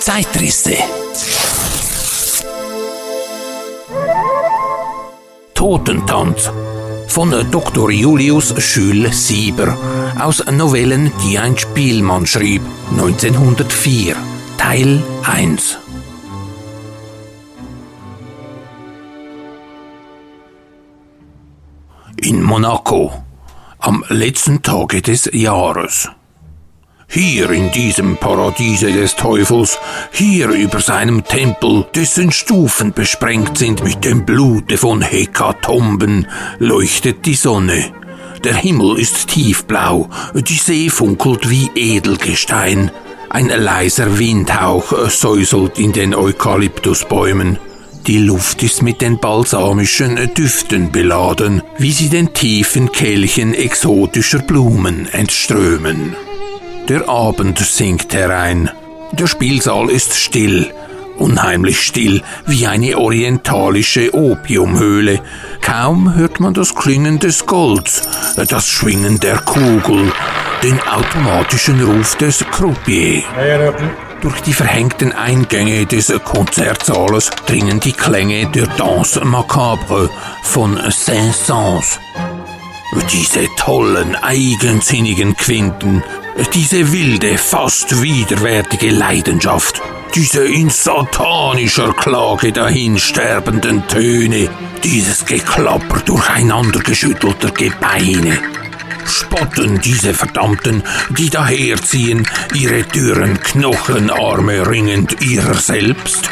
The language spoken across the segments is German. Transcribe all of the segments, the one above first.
Zeitrisse. Totentanz von Dr. Julius Schül-Sieber aus Novellen, die ein Spielmann schrieb, 1904, Teil 1. In Monaco, am letzten Tage des Jahres. Hier in diesem Paradiese des Teufels, hier über seinem Tempel, dessen Stufen besprengt sind mit dem Blute von Hekatomben, leuchtet die Sonne. Der Himmel ist tiefblau, die See funkelt wie Edelgestein. Ein leiser Windhauch säuselt in den Eukalyptusbäumen. Die Luft ist mit den balsamischen Düften beladen, wie sie den tiefen Kelchen exotischer Blumen entströmen. Der Abend sinkt herein. Der Spielsaal ist still, unheimlich still, wie eine orientalische Opiumhöhle. Kaum hört man das Klingen des Golds, das Schwingen der Kugel, den automatischen Ruf des Croupier. Durch die verhängten Eingänge des Konzertsaales dringen die Klänge der Danse Macabre von Saint-Saëns. Diese tollen, eigensinnigen Quinten, diese wilde, fast widerwärtige Leidenschaft, diese in satanischer Klage dahinsterbenden Töne, dieses Geklapper durcheinandergeschüttelter Gebeine. Spotten diese Verdammten, die daherziehen, ihre dürren Knochenarme ringend ihrer selbst?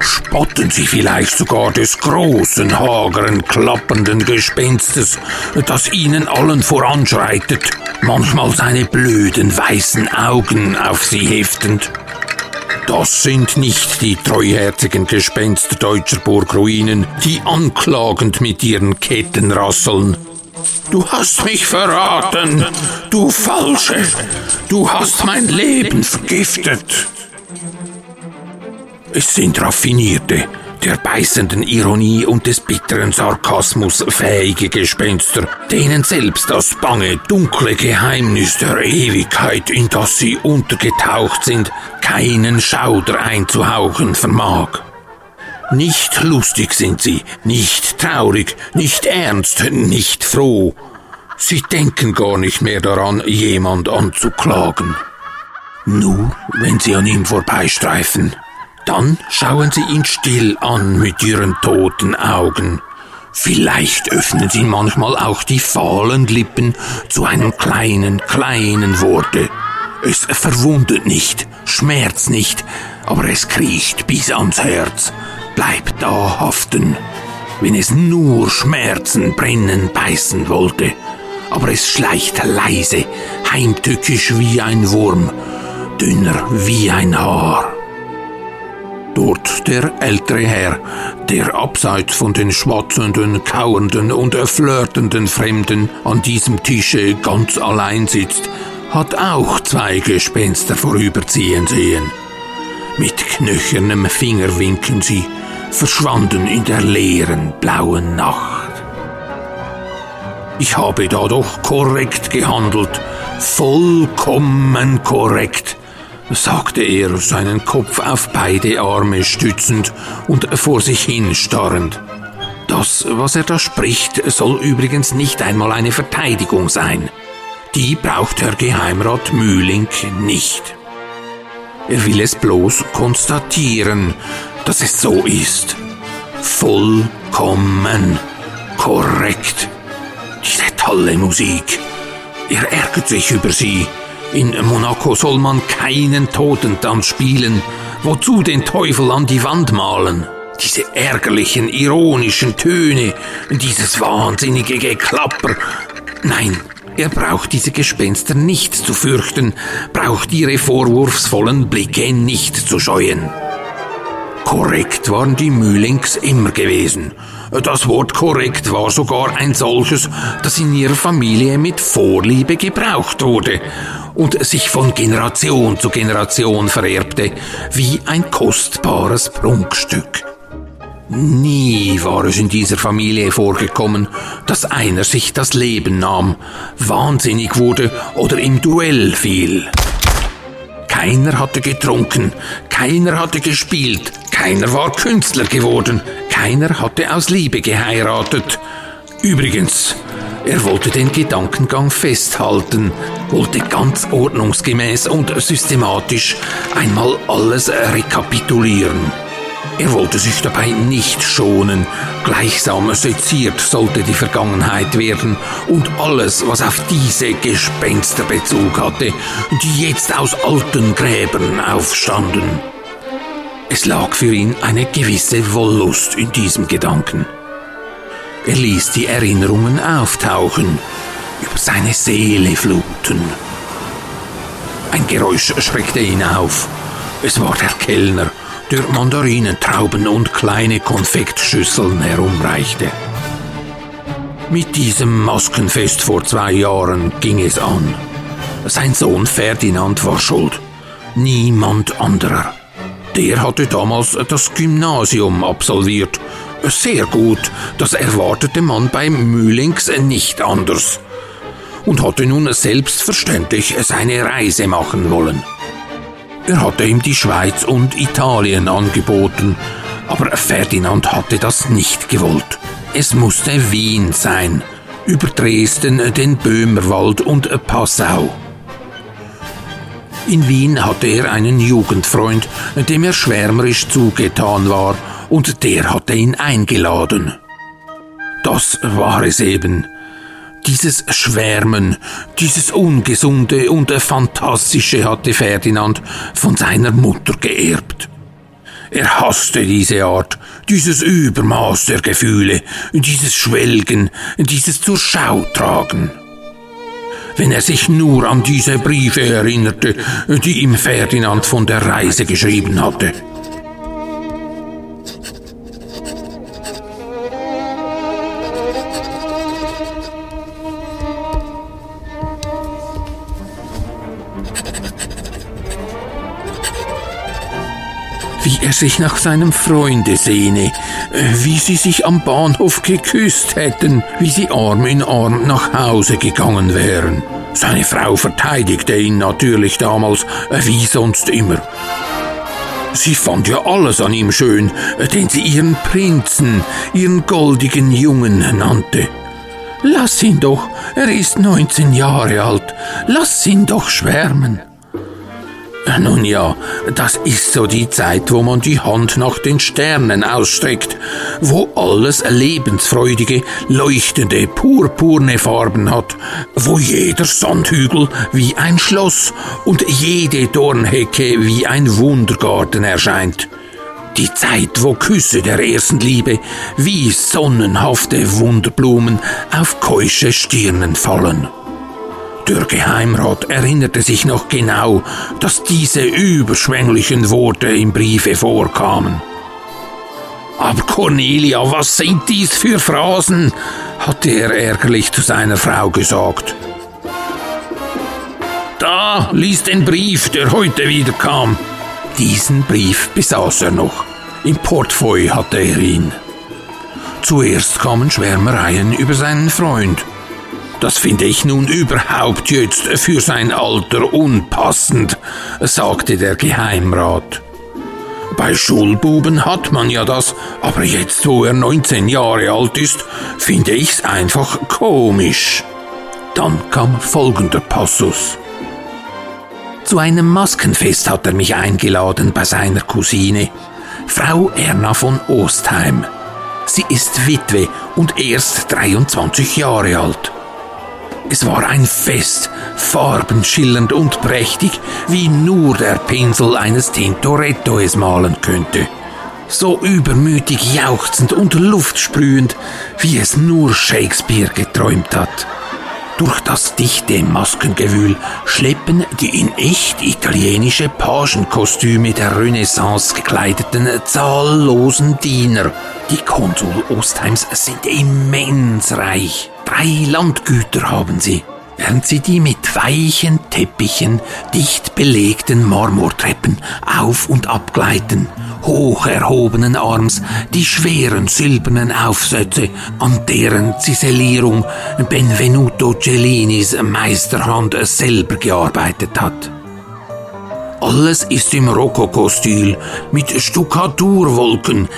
Spotten sie vielleicht sogar des großen, hageren, klappenden Gespenstes, das ihnen allen voranschreitet, manchmal seine blöden weißen Augen auf sie heftend? Das sind nicht die treuherzigen Gespenster deutscher Burgruinen, die anklagend mit ihren Ketten rasseln. Du hast mich verraten, du Falsche, du hast mein Leben vergiftet. Es sind raffinierte, der beißenden Ironie und des bitteren Sarkasmus fähige Gespenster, denen selbst das bange, dunkle Geheimnis der Ewigkeit, in das sie untergetaucht sind, keinen Schauder einzuhauchen vermag. Nicht lustig sind sie, nicht traurig, nicht ernst, nicht froh. Sie denken gar nicht mehr daran, jemand anzuklagen. Nur wenn sie an ihm vorbeistreifen, dann schauen sie ihn still an mit ihren toten Augen. Vielleicht öffnen sie manchmal auch die fahlen Lippen zu einem kleinen, kleinen Worte. Es verwundet nicht, schmerzt nicht, aber es kriecht bis ans Herz. Bleibt da haften, wenn es nur schmerzen, brennen, beißen wollte. Aber es schleicht leise, heimtückisch wie ein Wurm, dünner wie ein Haar. Dort der ältere Herr, der abseits von den schwatzenden, kauernden und flirtenden Fremden an diesem Tische ganz allein sitzt, hat auch zwei Gespenster vorüberziehen sehen. Mit knöchernem Finger winken sie, verschwanden in der leeren blauen Nacht. Ich habe da doch korrekt gehandelt, vollkommen korrekt sagte er, seinen Kopf auf beide Arme stützend und vor sich hin starrend. Das, was er da spricht, soll übrigens nicht einmal eine Verteidigung sein. Die braucht Herr Geheimrat Mühling nicht. Er will es bloß konstatieren, dass es so ist. Vollkommen korrekt. Diese tolle Musik. Er ärgert sich über sie. In Monaco soll man keinen Totentanz spielen, wozu den Teufel an die Wand malen. Diese ärgerlichen, ironischen Töne, dieses wahnsinnige Geklapper. Nein, er braucht diese Gespenster nicht zu fürchten, braucht ihre vorwurfsvollen Blicke nicht zu scheuen. Korrekt waren die Mühlings immer gewesen. Das Wort korrekt war sogar ein solches, das in ihrer Familie mit Vorliebe gebraucht wurde und sich von Generation zu Generation vererbte, wie ein kostbares Prunkstück. Nie war es in dieser Familie vorgekommen, dass einer sich das Leben nahm, wahnsinnig wurde oder im Duell fiel. Keiner hatte getrunken, keiner hatte gespielt, keiner war Künstler geworden, keiner hatte aus Liebe geheiratet. Übrigens, er wollte den Gedankengang festhalten, wollte ganz ordnungsgemäß und systematisch einmal alles rekapitulieren. Er wollte sich dabei nicht schonen, gleichsam seziert sollte die Vergangenheit werden und alles, was auf diese Gespenster Bezug hatte, die jetzt aus alten Gräbern aufstanden. Es lag für ihn eine gewisse Wollust in diesem Gedanken. Er ließ die Erinnerungen auftauchen, über seine Seele fluten. Ein Geräusch schreckte ihn auf. Es war der Kellner, der Mandarinen, Trauben und kleine Konfektschüsseln herumreichte. Mit diesem Maskenfest vor zwei Jahren ging es an. Sein Sohn Ferdinand war schuld, niemand anderer. Der hatte damals das Gymnasium absolviert sehr gut, das erwartete man bei Mühlings nicht anders und hatte nun selbstverständlich seine Reise machen wollen. Er hatte ihm die Schweiz und Italien angeboten, aber Ferdinand hatte das nicht gewollt. Es musste Wien sein, über Dresden, den Böhmerwald und Passau. In Wien hatte er einen Jugendfreund, dem er schwärmerisch zugetan war und der hatte ihn eingeladen. Das war es eben. Dieses Schwärmen, dieses Ungesunde und Fantastische hatte Ferdinand von seiner Mutter geerbt. Er hasste diese Art, dieses Übermaß der Gefühle, dieses Schwelgen, dieses zur Schau tragen. Wenn er sich nur an diese Briefe erinnerte, die ihm Ferdinand von der Reise geschrieben hatte. Er sich nach seinem Freunde sehne, wie sie sich am Bahnhof geküsst hätten, wie sie Arm in Arm nach Hause gegangen wären. Seine Frau verteidigte ihn natürlich damals, wie sonst immer. Sie fand ja alles an ihm schön, den sie ihren Prinzen, ihren goldigen Jungen nannte. Lass ihn doch, er ist 19 Jahre alt, lass ihn doch schwärmen. Nun ja, das ist so die Zeit, wo man die Hand nach den Sternen ausstreckt, wo alles lebensfreudige, leuchtende, purpurne Farben hat, wo jeder Sandhügel wie ein Schloss und jede Dornhecke wie ein Wundergarten erscheint. Die Zeit, wo Küsse der ersten Liebe wie sonnenhafte Wunderblumen auf keusche Stirnen fallen. Der Geheimrat erinnerte sich noch genau, dass diese überschwänglichen Worte im Briefe vorkamen. Aber Cornelia, was sind dies für Phrasen? hatte er ärgerlich zu seiner Frau gesagt. Da, lies den Brief, der heute wieder kam. Diesen Brief besaß er noch. Im Portfolio hatte er ihn. Zuerst kamen Schwärmereien über seinen Freund. Das finde ich nun überhaupt jetzt für sein Alter unpassend, sagte der Geheimrat. Bei Schulbuben hat man ja das, aber jetzt, wo er 19 Jahre alt ist, finde ich's einfach komisch. Dann kam folgender Passus. Zu einem Maskenfest hat er mich eingeladen bei seiner Cousine, Frau Erna von Ostheim. Sie ist Witwe und erst 23 Jahre alt. Es war ein Fest, farbenschillernd und prächtig, wie nur der Pinsel eines Tintoretto es malen könnte. So übermütig jauchzend und luftsprühend, wie es nur Shakespeare geträumt hat. Durch das dichte Maskengewühl schleppen die in echt italienische Pagenkostüme der Renaissance gekleideten zahllosen Diener. Die Konsul Ostheims sind immens reich. Drei Landgüter haben sie, während sie die mit weichen Teppichen dicht belegten Marmortreppen auf und abgleiten, hoch erhobenen Arms die schweren silbernen Aufsätze, an deren Zisellierung Benvenuto Cellinis Meisterhand selber gearbeitet hat. Alles ist im Rokokostil mit Stuckaturwolken,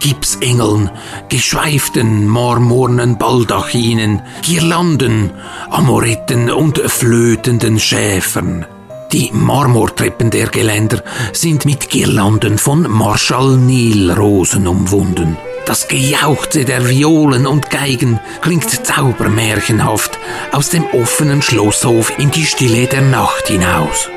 Gipsengeln, geschweiften marmornen Baldachinen, Girlanden, Amoretten und flötenden Schäfern. Die Marmortreppen der Geländer sind mit Girlanden von Marschall-Nil-Rosen umwunden. Das Gejauchze der Violen und Geigen klingt zaubermärchenhaft aus dem offenen Schlosshof in die Stille der Nacht hinaus.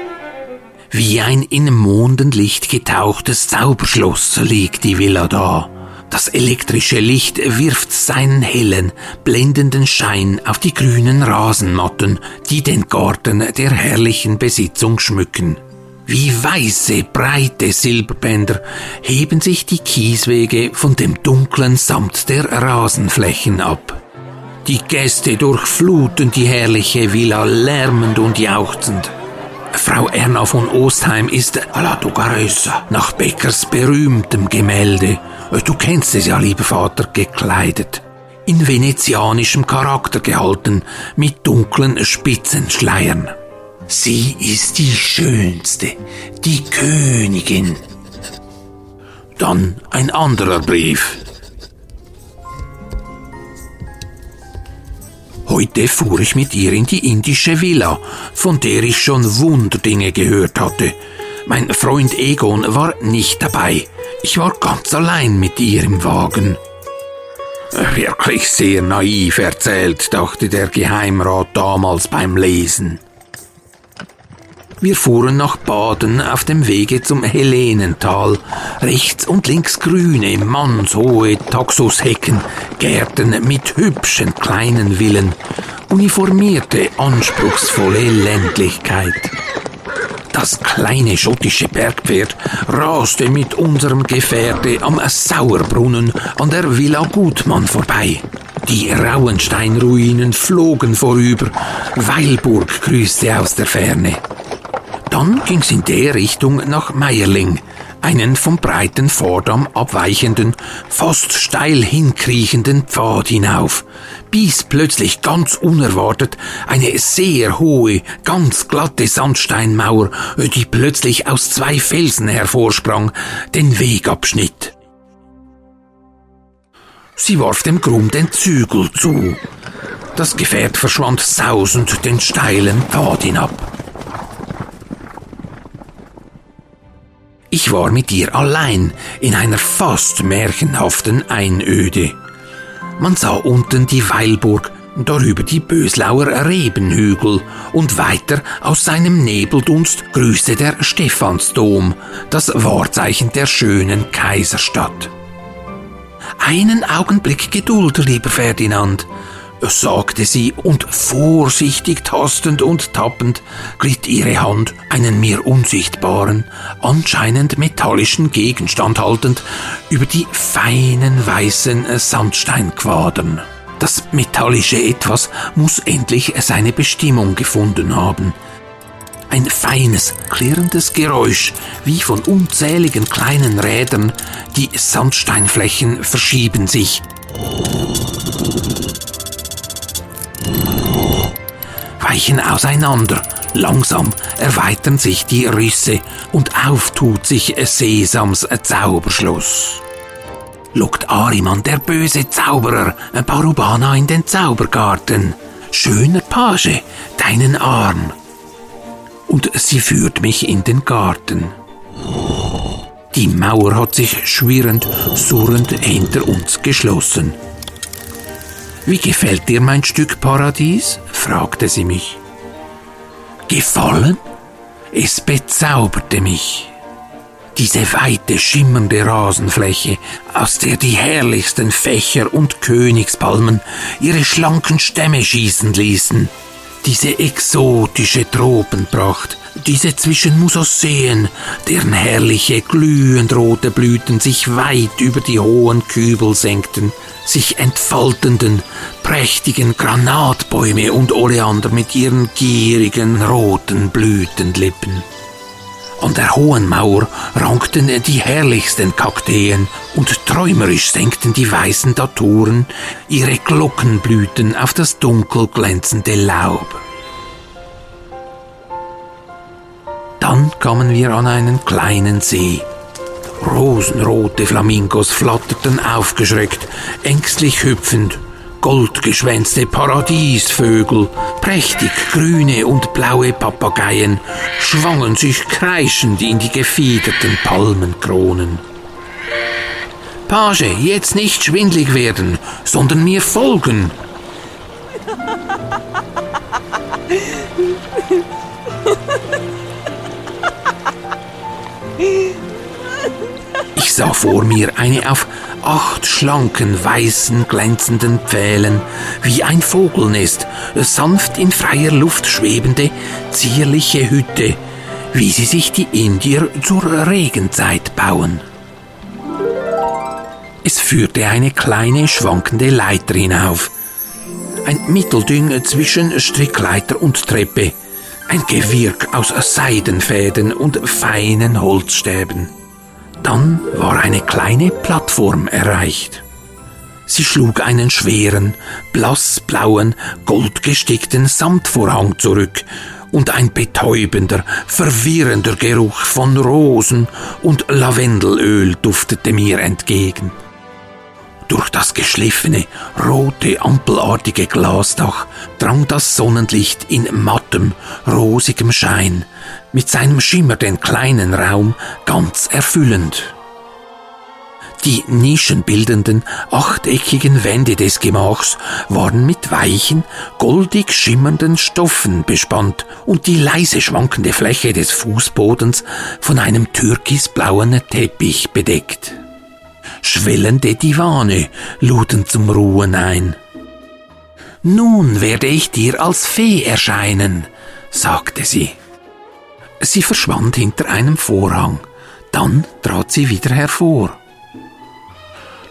Wie ein in Mondenlicht getauchtes Zauberschloss liegt die Villa da. Das elektrische Licht wirft seinen hellen, blendenden Schein auf die grünen Rasenmatten, die den Garten der herrlichen Besitzung schmücken. Wie weiße, breite Silberbänder heben sich die Kieswege von dem dunklen Samt der Rasenflächen ab. Die Gäste durchfluten die herrliche Villa lärmend und jauchzend. Frau Erna von Ostheim ist à la Dugarösa nach Beckers berühmtem Gemälde, du kennst es ja, lieber Vater, gekleidet. In venezianischem Charakter gehalten, mit dunklen Spitzenschleiern. Sie ist die Schönste, die Königin. Dann ein anderer Brief. Heute fuhr ich mit ihr in die indische Villa, von der ich schon Wunderdinge gehört hatte. Mein Freund Egon war nicht dabei. Ich war ganz allein mit ihr im Wagen. Wirklich sehr naiv erzählt, dachte der Geheimrat damals beim Lesen. Wir fuhren nach Baden auf dem Wege zum Helenental. Rechts und links grüne, mannshohe Taxushecken, Gärten mit hübschen kleinen Villen, uniformierte, anspruchsvolle Ländlichkeit. Das kleine schottische Bergpferd raste mit unserem Gefährte am Sauerbrunnen an der Villa Gutmann vorbei. Die Rauensteinruinen flogen vorüber, Weilburg grüßte aus der Ferne. Dann ging's in der Richtung nach Meierling, einen vom breiten Vordamm abweichenden, fast steil hinkriechenden Pfad hinauf, bis plötzlich ganz unerwartet eine sehr hohe, ganz glatte Sandsteinmauer, die plötzlich aus zwei Felsen hervorsprang, den Weg abschnitt. Sie warf dem Grum den Zügel zu. Das Gefährt verschwand sausend den steilen Pfad hinab. Ich war mit ihr allein in einer fast märchenhaften Einöde. Man sah unten die Weilburg, darüber die Böslauer Rebenhügel und weiter aus seinem Nebeldunst grüßte der Stephansdom, das Wahrzeichen der schönen Kaiserstadt. Einen Augenblick Geduld, lieber Ferdinand, sagte sie, und vorsichtig tastend und tappend glitt ihre Hand einen mir unsichtbaren, anscheinend metallischen Gegenstand haltend über die feinen weißen Sandsteinquadern. Das metallische Etwas muss endlich seine Bestimmung gefunden haben. Ein feines, klirrendes Geräusch, wie von unzähligen kleinen Rädern, die Sandsteinflächen verschieben sich weichen auseinander. Langsam erweitern sich die Risse und auftut sich Sesams Zauberschluss. Lockt Ariman, der böse Zauberer, Parubana in den Zaubergarten. Schöner Page, deinen Arm. Und sie führt mich in den Garten. Die Mauer hat sich schwirrend, surrend hinter uns geschlossen. Wie gefällt dir mein Stück Paradies? fragte sie mich. Gefallen? Es bezauberte mich. Diese weite, schimmernde Rasenfläche, aus der die herrlichsten Fächer und Königspalmen ihre schlanken Stämme schießen ließen, diese exotische Tropenpracht, diese zwischen Musosseen, deren herrliche, glühend rote Blüten sich weit über die hohen Kübel senkten, sich entfaltenden, prächtigen Granatbäume und Oleander mit ihren gierigen roten Blütenlippen. An der hohen Mauer rankten die herrlichsten Kakteen und träumerisch senkten die weißen Daturen ihre Glockenblüten auf das dunkel glänzende Laub. Dann kamen wir an einen kleinen See. Rosenrote Flamingos flatterten aufgeschreckt, ängstlich hüpfend. Goldgeschwänzte Paradiesvögel, prächtig grüne und blaue Papageien schwangen sich kreischend in die gefiederten Palmenkronen. Page, jetzt nicht schwindlig werden, sondern mir folgen. Ich sah vor mir eine auf acht schlanken, weißen, glänzenden Pfählen, wie ein Vogelnest, sanft in freier Luft schwebende, zierliche Hütte, wie sie sich die Indier zur Regenzeit bauen. Es führte eine kleine, schwankende Leiter hinauf. Ein Mittelding zwischen Strickleiter und Treppe. Ein Gewirk aus Seidenfäden und feinen Holzstäben. Dann war eine kleine Plattform erreicht. Sie schlug einen schweren, blassblauen, goldgestickten Samtvorhang zurück, und ein betäubender, verwirrender Geruch von Rosen und Lavendelöl duftete mir entgegen. Durch das geschliffene, rote, ampelartige Glasdach drang das Sonnenlicht in mattem, rosigem Schein, mit seinem Schimmer den kleinen Raum ganz erfüllend. Die nischenbildenden, achteckigen Wände des Gemachs waren mit weichen, goldig schimmernden Stoffen bespannt und die leise schwankende Fläche des Fußbodens von einem türkisblauen Teppich bedeckt. Schwellende Divane luden zum Ruhen ein. Nun werde ich dir als Fee erscheinen, sagte sie. Sie verschwand hinter einem Vorhang. Dann trat sie wieder hervor.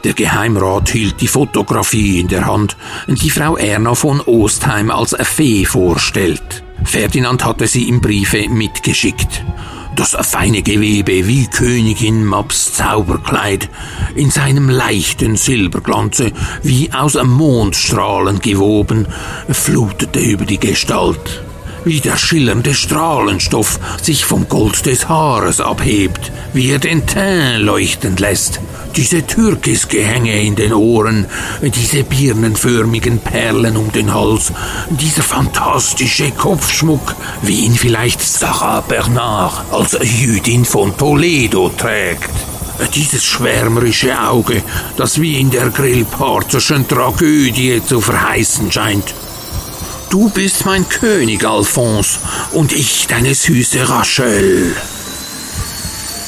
Der Geheimrat hielt die Fotografie in der Hand, die Frau Erna von Ostheim als Fee vorstellt. Ferdinand hatte sie im Briefe mitgeschickt. Das feine Gewebe wie Königin Maps Zauberkleid, in seinem leichten Silberglanze wie aus Mondstrahlen gewoben, flutete über die Gestalt wie der schillernde Strahlenstoff sich vom Gold des Haares abhebt, wie er den Teint leuchten lässt, diese Türkisgehänge in den Ohren, diese birnenförmigen Perlen um den Hals, dieser fantastische Kopfschmuck, wie ihn vielleicht Sarah Bernard als Jüdin von Toledo trägt. Dieses schwärmerische Auge, das wie in der Grillparzerschen Tragödie zu verheißen scheint. Du bist mein König, Alphonse, und ich deine süße Rachel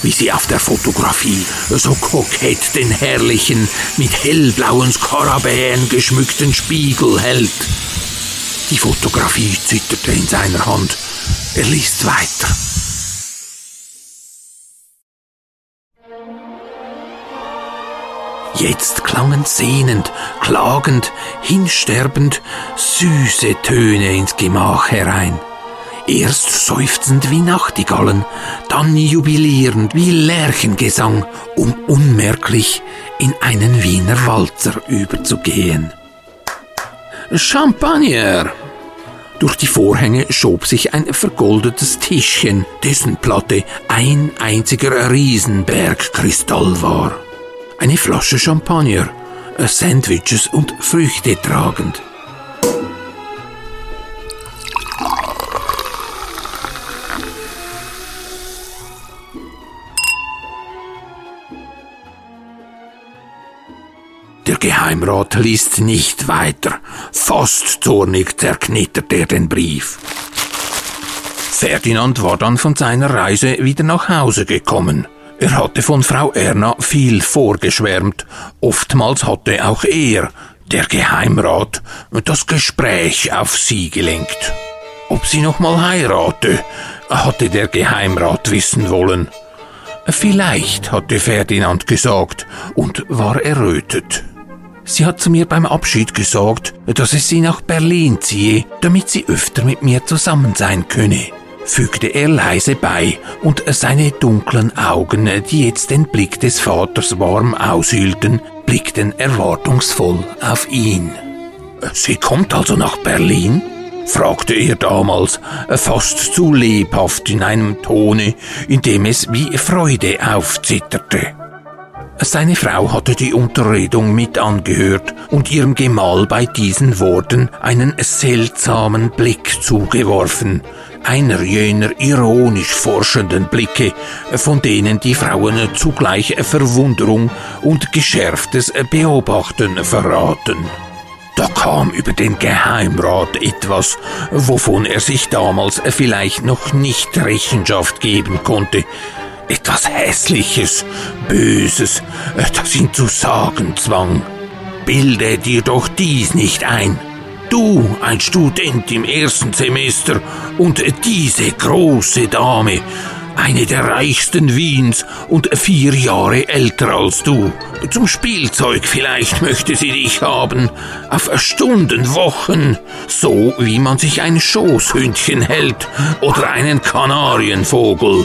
wie sie auf der Fotografie so kokett den herrlichen, mit hellblauen Skarabäen geschmückten Spiegel hält. Die Fotografie zitterte in seiner Hand. Er liest weiter. Jetzt klangen sehnend, klagend, hinsterbend süße Töne ins Gemach herein erst seufzend wie Nachtigallen, dann jubilierend wie Lerchengesang, um unmerklich in einen Wiener Walzer überzugehen. Champagner! Durch die Vorhänge schob sich ein vergoldetes Tischchen, dessen Platte ein einziger Riesenbergkristall war. Eine Flasche Champagner, Sandwiches und Früchte tragend. Geheimrat liest nicht weiter. Fast zornig zerknittert er den Brief. Ferdinand war dann von seiner Reise wieder nach Hause gekommen. Er hatte von Frau Erna viel vorgeschwärmt. Oftmals hatte auch er, der Geheimrat, das Gespräch auf sie gelenkt. Ob sie noch mal heirate, hatte der Geheimrat wissen wollen. Vielleicht, hatte Ferdinand gesagt und war errötet. Sie hat zu mir beim Abschied gesagt, dass es sie nach Berlin ziehe, damit sie öfter mit mir zusammen sein könne, fügte er leise bei, und seine dunklen Augen, die jetzt den Blick des Vaters warm aushielten, blickten erwartungsvoll auf ihn. Sie kommt also nach Berlin? fragte er damals, fast zu lebhaft in einem Tone, in dem es wie Freude aufzitterte. Seine Frau hatte die Unterredung mit angehört und ihrem Gemahl bei diesen Worten einen seltsamen Blick zugeworfen, einer jener ironisch forschenden Blicke, von denen die Frauen zugleich Verwunderung und geschärftes Beobachten verraten. Da kam über den Geheimrat etwas, wovon er sich damals vielleicht noch nicht Rechenschaft geben konnte. Etwas Hässliches, Böses, das ihn zu sagen zwang. Bilde dir doch dies nicht ein. Du, ein Student im ersten Semester, und diese große Dame, eine der reichsten Wiens und vier Jahre älter als du. Zum Spielzeug vielleicht möchte sie dich haben, auf Stunden, Wochen, so wie man sich ein Schoßhündchen hält oder einen Kanarienvogel.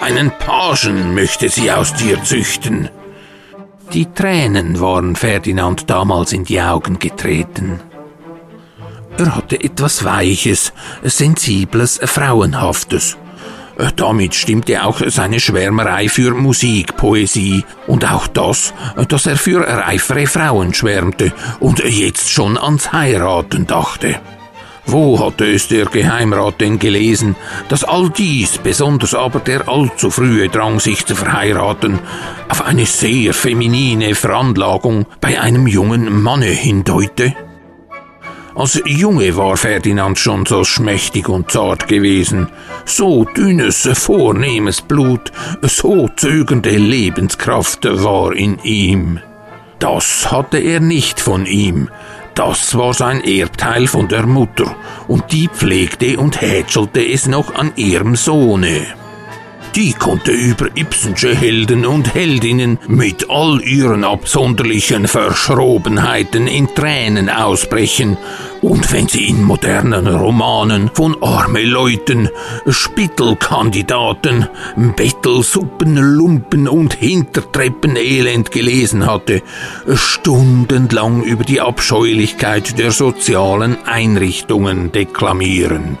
Einen Pagen möchte sie aus dir züchten. Die Tränen waren Ferdinand damals in die Augen getreten. Er hatte etwas Weiches, Sensibles, Frauenhaftes. Damit stimmte auch seine Schwärmerei für Musik, Poesie und auch das, dass er für reifere Frauen schwärmte und jetzt schon ans Heiraten dachte. Wo hatte es der Geheimrat denn gelesen, dass all dies, besonders aber der allzu frühe Drang, sich zu verheiraten, auf eine sehr feminine Veranlagung bei einem jungen Manne hindeute? Als Junge war Ferdinand schon so schmächtig und zart gewesen, so dünnes, vornehmes Blut, so zögernde Lebenskraft war in ihm. Das hatte er nicht von ihm, das war sein Erbteil von der Mutter, und die pflegte und hätschelte es noch an ihrem Sohne. Die konnte über Ibsensche Helden und Heldinnen mit all ihren absonderlichen Verschrobenheiten in Tränen ausbrechen, und wenn sie in modernen Romanen von arme Leuten, Spittelkandidaten, Bettelsuppen, Lumpen und Hintertreppenelend gelesen hatte, stundenlang über die Abscheulichkeit der sozialen Einrichtungen deklamieren.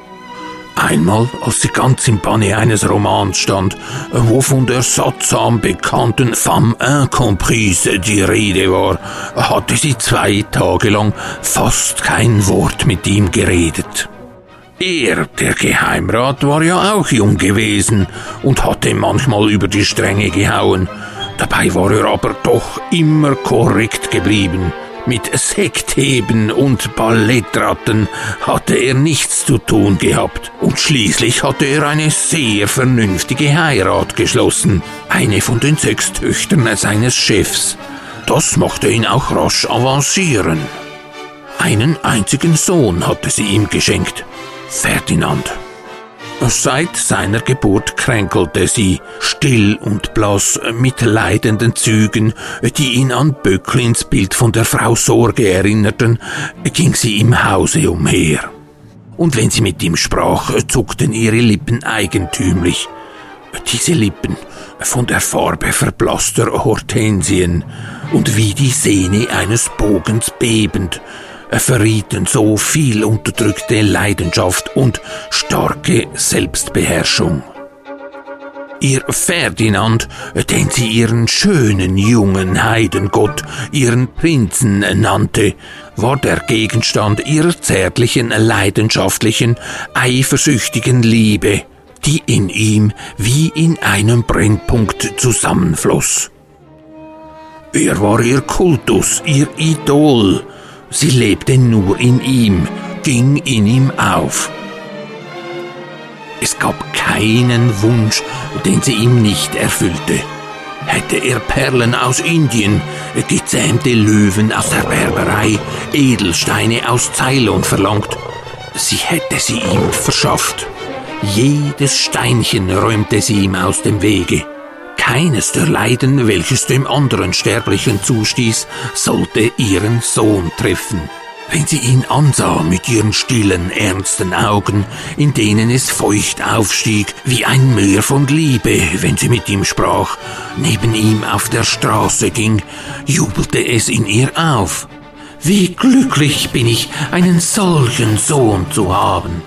Einmal, als sie ganz im Banne eines Romans stand, wo von der sattsam bekannten Femme Incomprise die Rede war, hatte sie zwei Tage lang fast kein Wort mit ihm geredet. Er, der Geheimrat, war ja auch jung gewesen und hatte manchmal über die Stränge gehauen. Dabei war er aber doch immer korrekt geblieben. Mit Sektheben und Ballettratten hatte er nichts zu tun gehabt und schließlich hatte er eine sehr vernünftige Heirat geschlossen, eine von den sechs Töchtern seines Chefs. Das machte ihn auch rasch avancieren. Einen einzigen Sohn hatte sie ihm geschenkt, Ferdinand. Seit seiner Geburt kränkelte sie, still und blass, mit leidenden Zügen, die ihn an Böcklins Bild von der Frau Sorge erinnerten, ging sie im Hause umher. Und wenn sie mit ihm sprach, zuckten ihre Lippen eigentümlich. Diese Lippen, von der Farbe verblasster Hortensien und wie die Sehne eines Bogens bebend, verrieten so viel unterdrückte Leidenschaft und starke Selbstbeherrschung. Ihr Ferdinand, den sie ihren schönen jungen Heidengott, ihren Prinzen nannte, war der Gegenstand ihrer zärtlichen, leidenschaftlichen, eifersüchtigen Liebe, die in ihm wie in einem Brennpunkt zusammenfloss. Er war ihr Kultus, ihr Idol, Sie lebte nur in ihm, ging in ihm auf. Es gab keinen Wunsch, den sie ihm nicht erfüllte. Hätte er Perlen aus Indien, gezähmte Löwen aus der Berberei, Edelsteine aus Ceylon verlangt, sie hätte sie ihm verschafft. Jedes Steinchen räumte sie ihm aus dem Wege. Keines der Leiden, welches dem anderen Sterblichen zustieß, sollte ihren Sohn treffen. Wenn sie ihn ansah mit ihren stillen, ernsten Augen, in denen es feucht aufstieg, wie ein Meer von Liebe, wenn sie mit ihm sprach, neben ihm auf der Straße ging, jubelte es in ihr auf. Wie glücklich bin ich, einen solchen Sohn zu haben.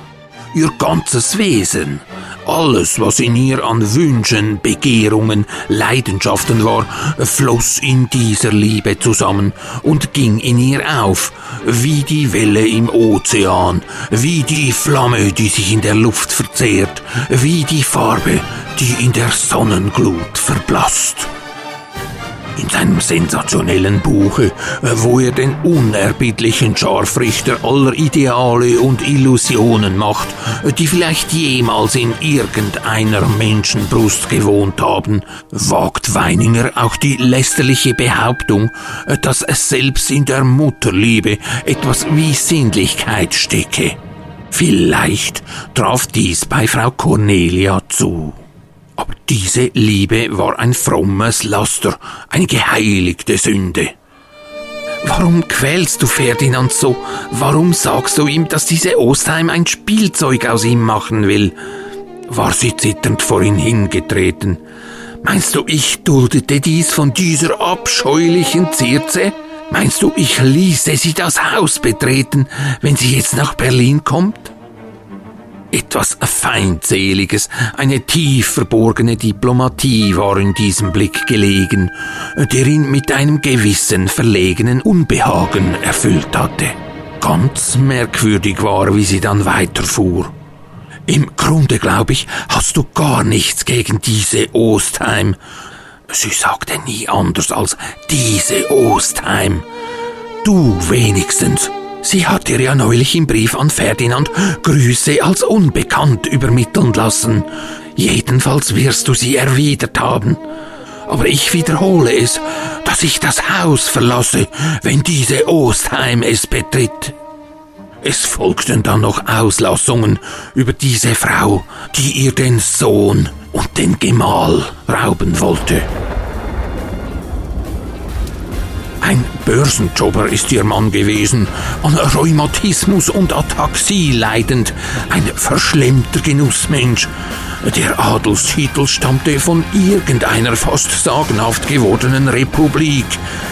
Ihr ganzes Wesen, alles, was in ihr an Wünschen, Begehrungen, Leidenschaften war, floss in dieser Liebe zusammen und ging in ihr auf, wie die Welle im Ozean, wie die Flamme, die sich in der Luft verzehrt, wie die Farbe, die in der Sonnenglut verblasst in seinem sensationellen Buche, wo er den unerbittlichen Scharfrichter aller Ideale und Illusionen macht, die vielleicht jemals in irgendeiner Menschenbrust gewohnt haben, wagt Weininger auch die lästerliche Behauptung, dass es selbst in der Mutterliebe etwas wie Sinnlichkeit stecke. Vielleicht traf dies bei Frau Cornelia zu. Aber diese Liebe war ein frommes Laster, eine geheiligte Sünde. Warum quälst du Ferdinand so? Warum sagst du ihm, dass diese Ostheim ein Spielzeug aus ihm machen will? war sie zitternd vor ihn hingetreten. Meinst du, ich duldete dies von dieser abscheulichen Zirze? Meinst du, ich ließe sie das Haus betreten, wenn sie jetzt nach Berlin kommt? Etwas Feindseliges, eine tief verborgene Diplomatie war in diesem Blick gelegen, der ihn mit einem gewissen verlegenen Unbehagen erfüllt hatte. Ganz merkwürdig war, wie sie dann weiterfuhr. Im Grunde, glaube ich, hast du gar nichts gegen diese Ostheim. Sie sagte nie anders als diese Ostheim. Du wenigstens. Sie hat dir ja neulich im Brief an Ferdinand Grüße als unbekannt übermitteln lassen. Jedenfalls wirst du sie erwidert haben. Aber ich wiederhole es, dass ich das Haus verlasse, wenn diese Ostheim es betritt. Es folgten dann noch Auslassungen über diese Frau, die ihr den Sohn und den Gemahl rauben wollte. Ein Börsenjobber ist ihr Mann gewesen, an Rheumatismus und Ataxie leidend, ein verschlemmter Genussmensch. Der Adelstitel stammte von irgendeiner fast sagenhaft gewordenen Republik.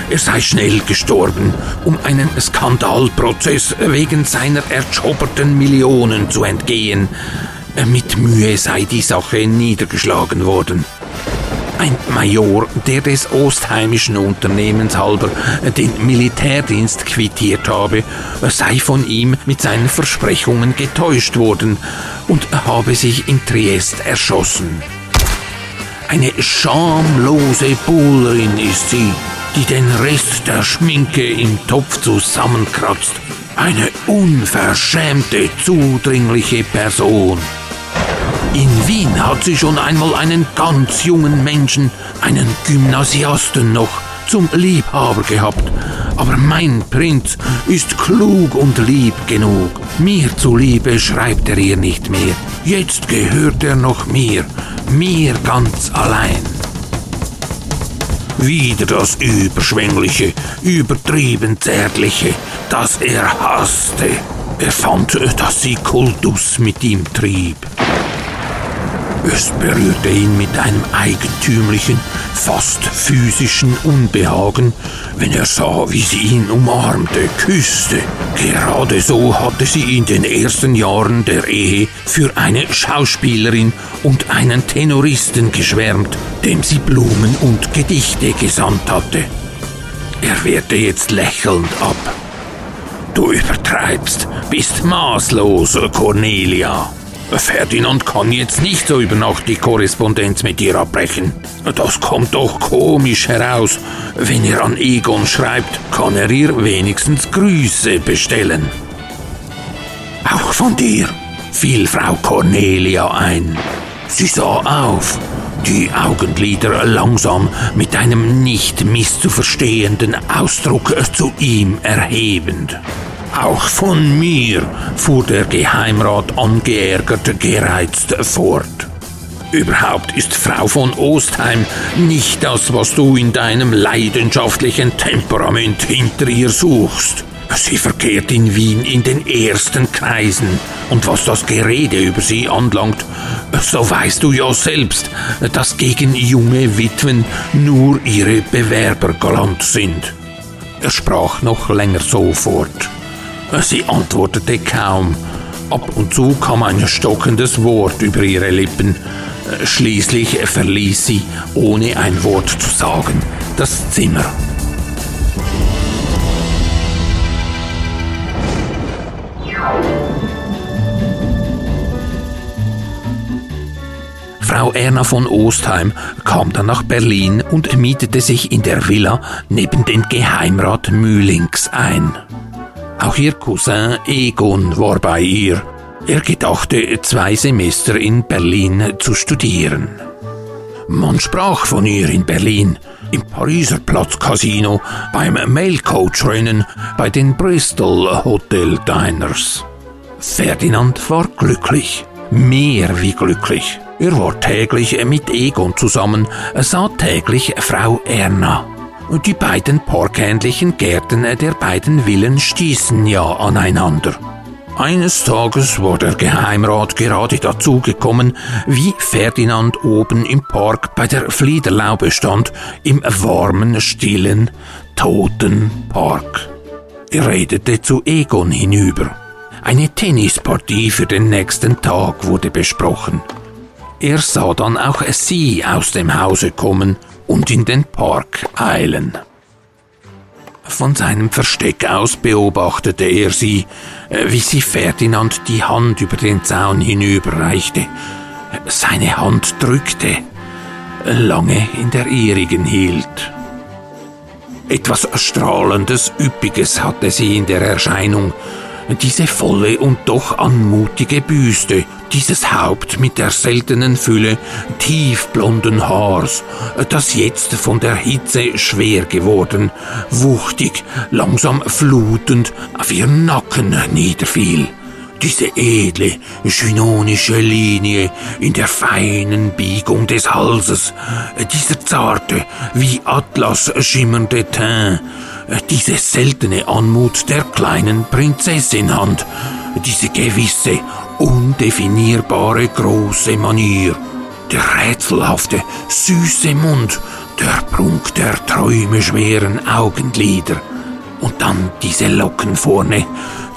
Er sei schnell gestorben, um einen Skandalprozess wegen seiner erschobberten Millionen zu entgehen. Mit Mühe sei die Sache niedergeschlagen worden. Ein Major, der des ostheimischen Unternehmens halber den Militärdienst quittiert habe, sei von ihm mit seinen Versprechungen getäuscht worden und habe sich in Triest erschossen. Eine schamlose Bullerin ist sie, die den Rest der Schminke im Topf zusammenkratzt. Eine unverschämte, zudringliche Person. In Wien hat sie schon einmal einen ganz jungen Menschen, einen Gymnasiasten noch, zum Liebhaber gehabt. Aber mein Prinz ist klug und lieb genug. Mir zuliebe schreibt er ihr nicht mehr. Jetzt gehört er noch mir, mir ganz allein. Wieder das Überschwängliche, übertrieben Zärtliche, das er hasste. Er fand, dass sie Kultus mit ihm trieb. Es berührte ihn mit einem eigentümlichen, fast physischen Unbehagen, wenn er sah, wie sie ihn umarmte, küsste. Gerade so hatte sie in den ersten Jahren der Ehe für eine Schauspielerin und einen Tenoristen geschwärmt, dem sie Blumen und Gedichte gesandt hatte. Er wehrte jetzt lächelnd ab. Du übertreibst, bist maßlos, Cornelia. Ferdinand kann jetzt nicht so über Nacht die Korrespondenz mit dir abbrechen. Das kommt doch komisch heraus. Wenn er an Egon schreibt, kann er ihr wenigstens Grüße bestellen. Auch von dir, fiel Frau Cornelia ein. Sie sah auf, die Augenlider langsam mit einem nicht misszuverstehenden Ausdruck zu ihm erhebend. Auch von mir, fuhr der Geheimrat angeärgert gereizt fort. Überhaupt ist Frau von Ostheim nicht das, was du in deinem leidenschaftlichen Temperament hinter ihr suchst. Sie verkehrt in Wien in den ersten Kreisen. Und was das Gerede über sie anlangt, so weißt du ja selbst, dass gegen junge Witwen nur ihre Bewerber galant sind. Er sprach noch länger so fort. Sie antwortete kaum. Ab und zu kam ein stockendes Wort über ihre Lippen. Schließlich verließ sie, ohne ein Wort zu sagen, das Zimmer. Frau Erna von Ostheim kam dann nach Berlin und mietete sich in der Villa neben den Geheimrat Mühlings ein. Auch ihr Cousin Egon war bei ihr. Er gedachte, zwei Semester in Berlin zu studieren. Man sprach von ihr in Berlin, im Pariser Platzcasino, beim Mailcoach-Rennen, bei den Bristol Hotel Diners. Ferdinand war glücklich, mehr wie glücklich. Er war täglich mit Egon zusammen, sah täglich Frau Erna. Die beiden parkähnlichen Gärten der beiden Villen stießen ja aneinander. Eines Tages war der Geheimrat gerade dazugekommen, wie Ferdinand oben im Park bei der Fliederlaube stand, im warmen, stillen, toten Park. Er redete zu Egon hinüber. Eine Tennispartie für den nächsten Tag wurde besprochen. Er sah dann auch sie aus dem Hause kommen und in den Park eilen. Von seinem Versteck aus beobachtete er sie, äh, wie sie Ferdinand die Hand über den Zaun hinüberreichte, seine Hand drückte, lange in der ihrigen hielt. Etwas Strahlendes, Üppiges hatte sie in der Erscheinung, diese volle und doch anmutige Büste, dieses Haupt mit der seltenen Fülle tiefblonden Haars, das jetzt von der Hitze schwer geworden, wuchtig, langsam flutend auf ihren Nacken niederfiel. Diese edle, chynonische Linie in der feinen Biegung des Halses, dieser zarte, wie Atlas schimmernde Teint, diese seltene Anmut der kleinen Prinzessinhand, diese gewisse, undefinierbare große Manier, der rätselhafte, süße Mund, der Prunk der träumeschweren Augenlider. Und dann diese Locken vorne,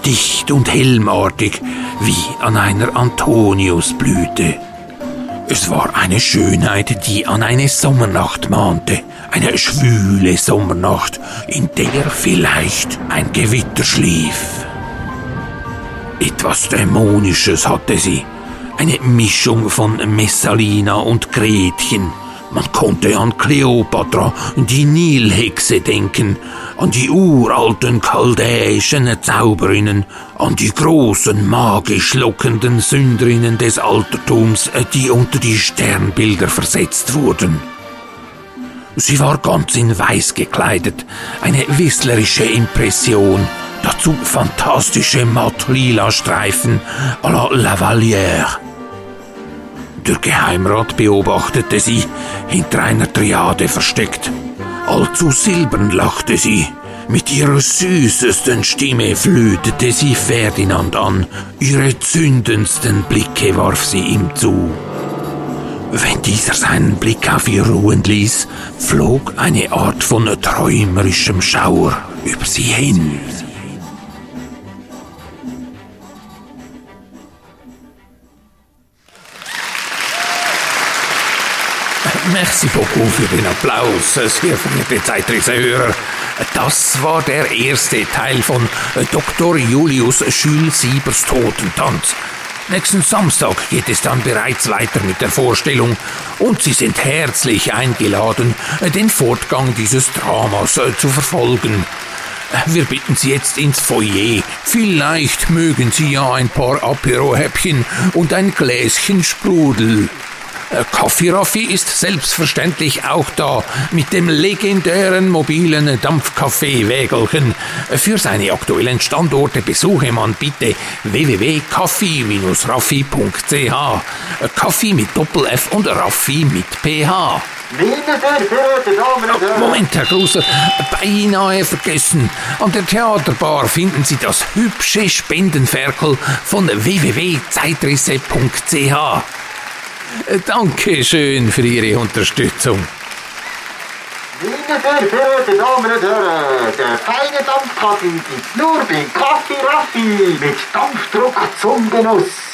dicht und helmartig wie an einer Antoniusblüte. Es war eine Schönheit, die an eine Sommernacht mahnte, eine schwüle Sommernacht, in der vielleicht ein Gewitter schlief. Etwas Dämonisches hatte sie, eine Mischung von Messalina und Gretchen. Man konnte an Kleopatra, die Nilhexe denken, an die uralten chaldäischen Zauberinnen, an die großen magisch lockenden Sünderinnen des Altertums, die unter die Sternbilder versetzt wurden. Sie war ganz in Weiß gekleidet, eine whistlerische Impression, dazu fantastische matt-lila Streifen à la Lavalière. Der Geheimrat beobachtete sie, hinter einer Triade versteckt. Allzu silbern lachte sie. Mit ihrer süßesten Stimme flütete sie Ferdinand an. Ihre zündendsten Blicke warf sie ihm zu. Wenn dieser seinen Blick auf ihr ruhen ließ, flog eine Art von träumerischem Schauer über sie hin. Merci beaucoup für den Applaus, sehr verehrte Zeitreisehörer. Das war der erste Teil von Dr. Julius Schül-Siebers Totentanz. Nächsten Samstag geht es dann bereits weiter mit der Vorstellung und Sie sind herzlich eingeladen, den Fortgang dieses Dramas äh, zu verfolgen. Wir bitten Sie jetzt ins Foyer. Vielleicht mögen Sie ja ein paar Apero-Häppchen und ein Gläschen Sprudel. Äh, Coffee Raffi ist selbstverständlich auch da mit dem legendären mobilen Dampfkaffee-Wägelchen. Für seine aktuellen Standorte besuche man bitte www.kaffee-raffi.ch. Kaffee mit Doppel-F und Raffi mit PH. Moment, Herr Gruser, beinahe vergessen. An der Theaterbar finden Sie das hübsche Spendenferkel von www.zeitrisse.ch. Danke schön für Ihre Unterstützung. Meine sehr verehrten Damen und Herren, der feine Dampfkaffee gibt's nur bei Kaffee Raffi mit Dampfdruck zum Genuss.